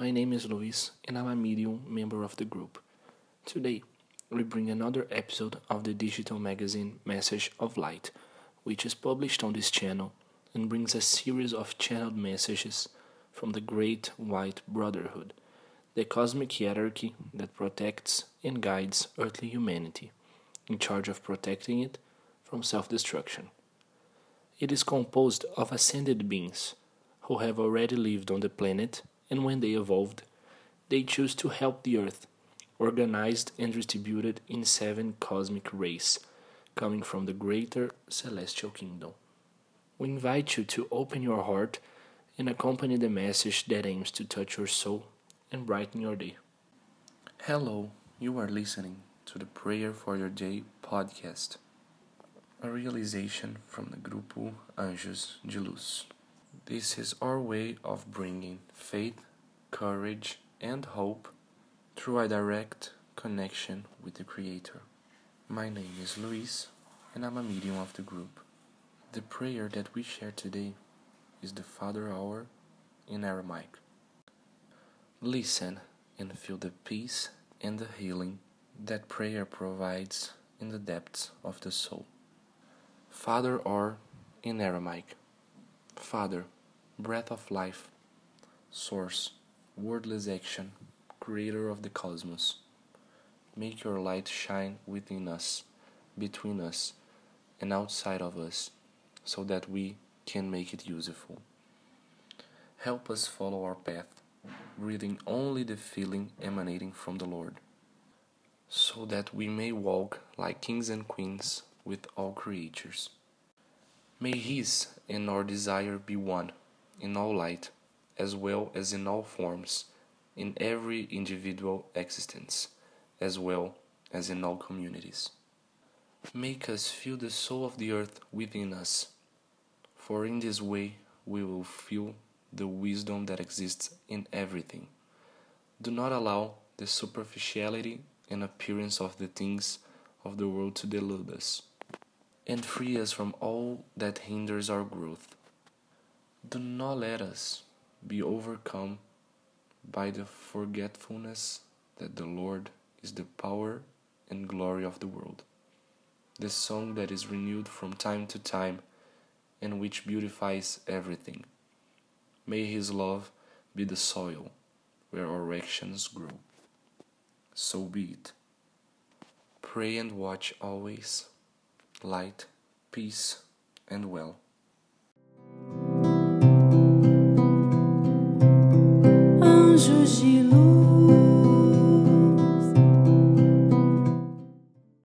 My name is Luis and I'm a medium member of the group. Today, we bring another episode of the digital magazine Message of Light, which is published on this channel and brings a series of channeled messages from the Great White Brotherhood, the cosmic hierarchy that protects and guides earthly humanity, in charge of protecting it from self destruction. It is composed of ascended beings who have already lived on the planet, and when they evolved, they chose to help the Earth, organized and distributed in seven cosmic rays, coming from the greater celestial kingdom. We invite you to open your heart and accompany the message that aims to touch your soul and brighten your day. Hello, you are listening to the Prayer for Your Day podcast a realization from the Grupo Anjos de Luz. This is our way of bringing faith, courage, and hope through a direct connection with the Creator. My name is Luis, and I'm a medium of the group. The prayer that we share today is the Father Our in Aramaic. Listen and feel the peace and the healing that prayer provides in the depths of the soul. Father or in Aramaic. Father, breath of life, source, wordless action, creator of the cosmos. Make your light shine within us, between us, and outside of us, so that we can make it useful. Help us follow our path, breathing only the feeling emanating from the Lord, so that we may walk like kings and queens with all creatures. May His and our desire be one in all light, as well as in all forms, in every individual existence, as well as in all communities. Make us feel the soul of the earth within us, for in this way we will feel the wisdom that exists in everything. Do not allow the superficiality and appearance of the things of the world to delude us and free us from all that hinders our growth. Do not let us be overcome by the forgetfulness that the Lord is the power and glory of the world, the song that is renewed from time to time and which beautifies everything. May His love be the soil where our actions grow. So be it. Pray and watch always light, peace, and will.